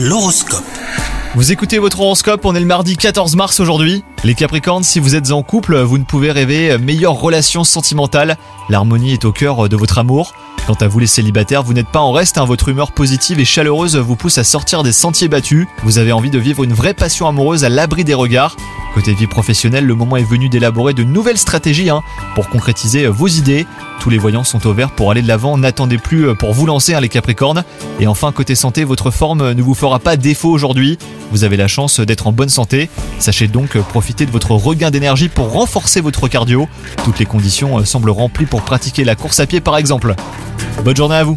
L'horoscope. Vous écoutez votre horoscope, on est le mardi 14 mars aujourd'hui. Les Capricornes, si vous êtes en couple, vous ne pouvez rêver meilleure relation sentimentale. L'harmonie est au cœur de votre amour. Quant à vous les célibataires, vous n'êtes pas en reste, hein. votre humeur positive et chaleureuse vous pousse à sortir des sentiers battus. Vous avez envie de vivre une vraie passion amoureuse à l'abri des regards. Côté vie professionnelle, le moment est venu d'élaborer de nouvelles stratégies hein, pour concrétiser vos idées. Tous les voyants sont au vert pour aller de l'avant, n'attendez plus pour vous lancer hein, les Capricornes. Et enfin, côté santé, votre forme ne vous fera pas défaut aujourd'hui. Vous avez la chance d'être en bonne santé. Sachez donc profiter de votre regain d'énergie pour renforcer votre cardio. Toutes les conditions semblent remplies pour pratiquer la course à pied par exemple. Bonne journée à vous